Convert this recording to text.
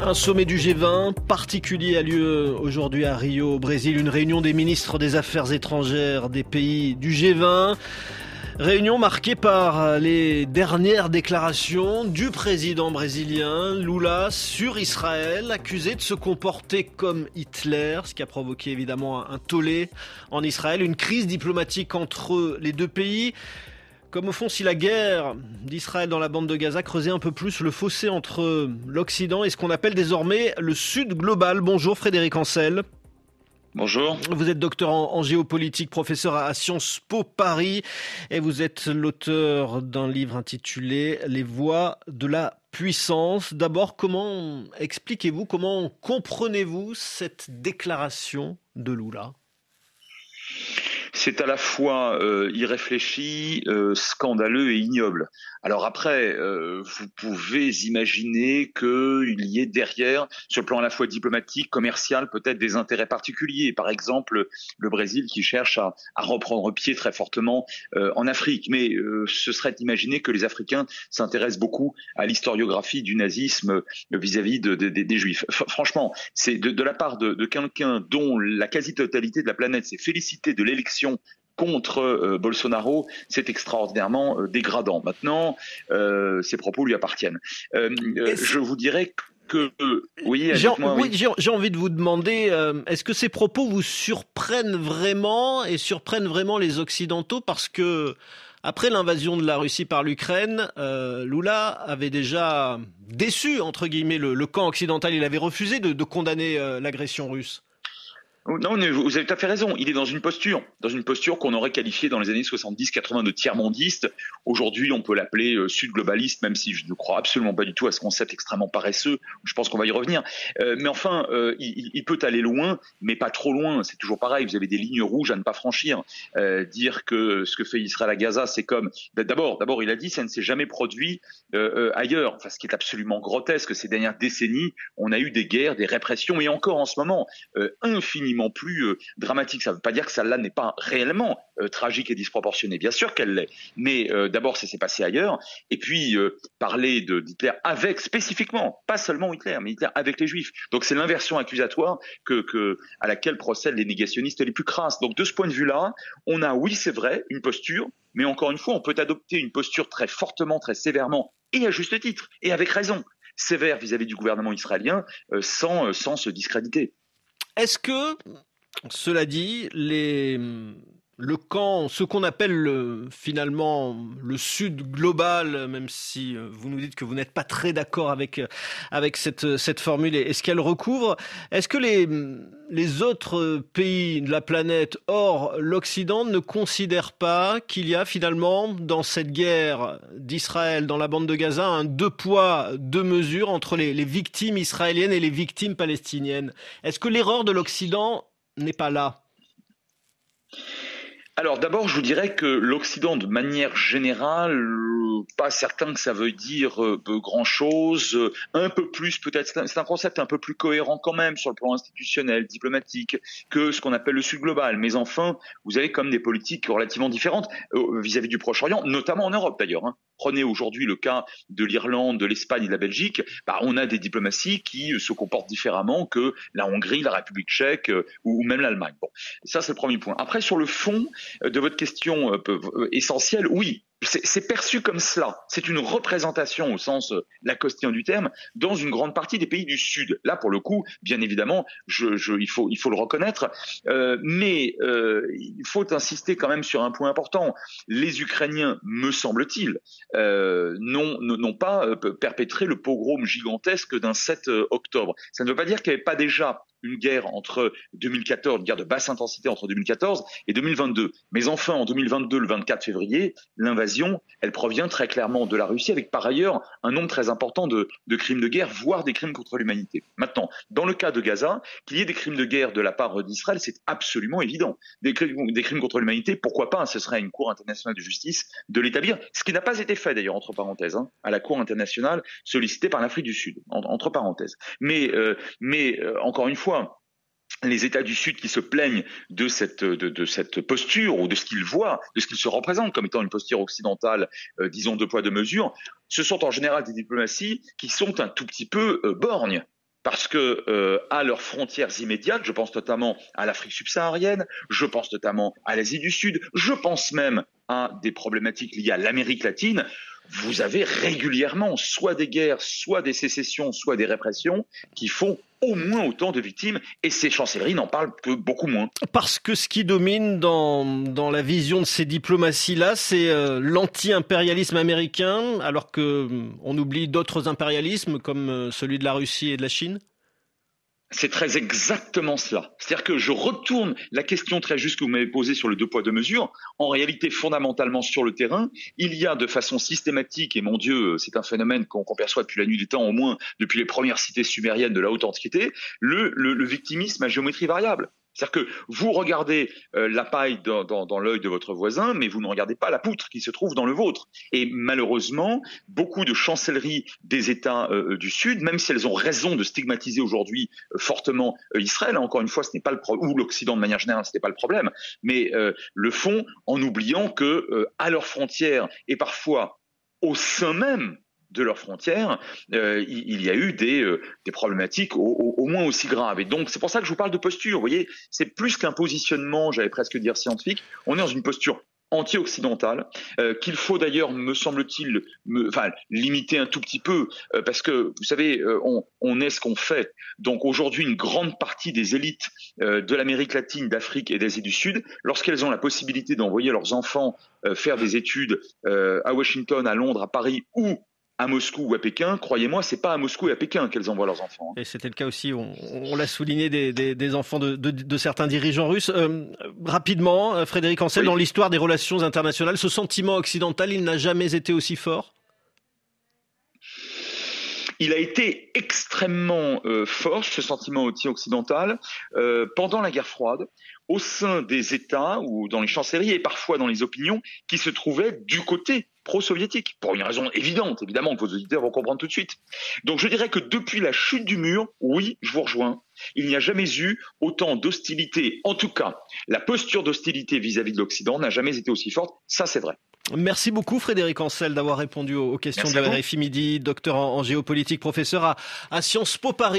Un sommet du G20 particulier a lieu aujourd'hui à Rio, au Brésil, une réunion des ministres des Affaires étrangères des pays du G20. Réunion marquée par les dernières déclarations du président brésilien Lula sur Israël, accusé de se comporter comme Hitler, ce qui a provoqué évidemment un tollé en Israël, une crise diplomatique entre les deux pays. Comme au fond, si la guerre d'Israël dans la bande de Gaza creusait un peu plus le fossé entre l'Occident et ce qu'on appelle désormais le Sud global. Bonjour Frédéric Ancel. Bonjour. Vous êtes docteur en, géopolitique, professeur à Sciences Po Paris, et vous êtes l'auteur d'un livre intitulé Les voies de la puissance. D'abord, comment expliquez-vous, comment comprenez-vous cette déclaration de Lula? C'est à la fois euh, irréfléchi, euh, scandaleux et ignoble. Alors après, euh, vous pouvez imaginer qu'il y ait derrière, sur le plan à la fois diplomatique, commercial, peut-être des intérêts particuliers. Par exemple, le Brésil qui cherche à, reprendre pied très fortement en Afrique. Mais ce serait d'imaginer que les Africains s'intéressent beaucoup à l'historiographie du nazisme vis-à-vis des Juifs. franchement, c'est de, la part de quelqu'un dont la quasi-totalité de la planète s'est félicitée de l'élection contre euh, Bolsonaro, c'est extraordinairement euh, dégradant. Maintenant, euh, ces propos lui appartiennent. je vous dirais que oui, j'ai envie de vous demander, est-ce que ces propos vous surprennent vraiment et surprennent vraiment les Occidentaux? Parce que après l'invasion de la Russie par l'Ukraine, Lula avait déjà déçu entre guillemets le, camp occidental. Il avait refusé de condamner l'agression russe. Non, vous avez tout à fait raison. Il est dans une posture, dans une posture qu'on aurait qualifiée dans les années 70-80 de tiers-mondiste. Aujourd'hui, on peut l'appeler euh, sud-globaliste, même si je ne crois absolument pas du tout à ce concept extrêmement paresseux. Je pense qu'on va y revenir. Euh, mais enfin, euh, il, peut aller loin, mais pas trop loin. C'est toujours pareil. Vous avez des lignes rouges à ne pas franchir. dire que ce que fait Israël à Gaza, c'est comme d'abord, d'abord, il a dit, ça ne s'est jamais produit ailleurs. Enfin, ce qui est absolument grotesque. Ces dernières décennies, on a eu des guerres, des répressions, et encore en ce moment, infiniment plus euh, dramatique. Ça ne veut pas dire que celle-là n'est pas réellement euh, tragique et disproportionnée. Bien sûr qu'elle l'est. Mais euh, d'abord, ça s'est passé ailleurs. Et puis, parler d'Hitler avec, spécifiquement, pas seulement Hitler, mais Hitler avec les Juifs. Donc c'est l'inversion accusatoire à laquelle procèdent les négationnistes les plus crasses. Donc de ce point de vue-là, on a, oui, c'est vrai, une posture, mais encore une fois, on peut adopter une posture très fortement, très sévèrement, et à juste titre, et avec raison, sévère vis-à-vis du gouvernement israélien, sans, sans se discréditer. Est-ce que, cela dit, les, le camp, ce qu'on appelle finalement le Sud global, même si euh, vous nous dites que vous n'êtes pas très d'accord avec euh, avec cette cette formule et, ce qu'elle recouvre, est-ce que les les autres pays de la planète hors l'Occident ne considèrent pas qu'il y a finalement dans cette guerre d'Israël dans la bande de Gaza un deux poids deux mesures entre les, les victimes israéliennes et les victimes palestiniennes? Est-ce que l'erreur de l'Occident n'est pas là? Alors d'abord, je vous dirais que l'Occident, de manière générale, pas certain que ça veut dire euh, grand-chose. Un peu plus, peut-être, c'est un concept un peu plus cohérent quand même sur le plan institutionnel, diplomatique, que ce qu'on appelle le Sud global. Mais enfin, vous avez comme des politiques relativement différentes euh, vis-à-vis du Proche-Orient, notamment en Europe d'ailleurs. Hein. Prenez aujourd'hui le cas de l'Irlande, de l'Espagne et de la Belgique. Bah, on a des diplomaties qui se comportent différemment que la Hongrie, la République tchèque euh, ou, même l'Allemagne. Bon, ça c'est le premier point. Après, sur le fond, euh, de votre question euh, euh, essentielle, oui, c'est perçu comme cela. C'est une représentation au sens lacostien du terme dans une grande partie des pays du Sud. Là, pour le coup, bien évidemment, il, faut, le reconnaître, mais il faut insister quand même sur un point important. Les Ukrainiens, me semble-t-il, n'ont pas perpétré le pogrom gigantesque d'un 7 octobre. Ça ne veut pas dire qu'il n'y avait pas déjà une guerre entre 2014, une guerre de basse intensité entre 2014 et 2022. Mais enfin, en 2022, le 24 février, l'invasion, elle provient très clairement de la Russie, avec par ailleurs un nombre très important de, crimes de guerre, voire des crimes contre l'humanité. Maintenant, dans le cas de Gaza, qu'il y ait des crimes de guerre de la part d'Israël, c'est absolument évident. Des, crimes contre l'humanité, pourquoi pas Ce serait une Cour internationale de justice de l'établir, ce qui n'a pas été fait d'ailleurs, entre parenthèses, hein, à la Cour internationale sollicitée par l'Afrique du Sud, entre parenthèses. Mais, euh, mais euh, encore une fois, les États du Sud qui se plaignent de cette, posture ou de ce qu'ils voient, de ce qu'ils se représentent comme étant une posture occidentale, euh, disons, de poids, de mesure, ce sont en général des diplomaties qui sont un tout petit peu euh, borgnes parce que euh, à leurs frontières immédiates, je pense notamment à l'Afrique subsaharienne, je pense notamment à l'Asie du Sud, je pense même à des problématiques liées à l'Amérique latine, vous avez régulièrement soit des guerres, soit des sécessions, soit des répressions qui font au moins autant de victimes et ces chancelleries n'en parlent que beaucoup moins. Parce que ce qui domine dans, la vision de ces diplomaties-là, c'est euh, l'anti-impérialisme américain, alors que on oublie d'autres impérialismes comme euh, celui de la Russie et de la Chine? C'est très exactement cela. C'est-à-dire que je retourne la question très juste que vous m'avez posée sur le deux poids deux mesures. En réalité, fondamentalement sur le terrain, il y a de façon systématique, et mon Dieu, c'est un phénomène qu'on perçoit depuis la nuit des temps, au moins depuis les premières cités sumériennes de la haute antiquité, le, le victimisme à géométrie variable. C'est-à-dire que vous regardez euh, la paille dans, dans, l'œil de votre voisin, mais vous ne regardez pas la poutre qui se trouve dans le vôtre. Et malheureusement, beaucoup de chancelleries des États euh, euh, du Sud, même si elles ont raison de stigmatiser aujourd'hui fortement Israël, encore une fois, ce n'est pas le ou l'Occident de manière générale, ce n'est pas le problème, mais le font en oubliant que à leurs frontières et parfois au sein même de leurs frontières, euh, il, y a eu des, euh, des problématiques au, au, moins aussi graves. Et donc c'est pour ça que je vous parle de posture. Vous voyez, c'est plus qu'un positionnement, j'allais presque dire scientifique. On est dans une posture anti-occidentale, euh, qu'il faut d'ailleurs, me semble-t-il, enfin, limiter un tout petit peu, euh, parce que vous savez, euh, on, on, est ce qu'on fait. Donc aujourd'hui, une grande partie des élites de l'Amérique latine, d'Afrique et d'Asie du Sud, lorsqu'elles ont la possibilité d'envoyer leurs enfants faire des études à Washington, à Londres, à Paris ou à Moscou ou à Pékin, croyez-moi, c'est pas à Moscou et à Pékin qu'elles envoient leurs enfants. Hein. Et c'était le cas aussi, on, l'a souligné, des, enfants de, certains dirigeants russes. Euh, rapidement, euh, Frédéric Ancel, dans l'histoire des relations internationales, ce sentiment occidental, il n'a jamais été aussi fort? Il a été extrêmement euh, fort, ce sentiment anti-occidental, pendant la guerre froide, au sein des États ou dans les chancelleries et parfois dans les opinions qui se trouvaient du côté pro-soviétique, pour une raison évidente, évidemment, que vos auditeurs vont comprendre tout de suite. Donc je dirais que depuis la chute du mur, oui, je vous rejoins, il n'y a jamais eu autant d'hostilité, en tout cas, la posture d'hostilité vis-à-vis de l'Occident n'a jamais été aussi forte, ça c'est vrai. Merci beaucoup Frédéric Ancel d'avoir répondu aux questions de la RFI Midi, docteur en, géopolitique, professeur à, à Sciences Po Paris.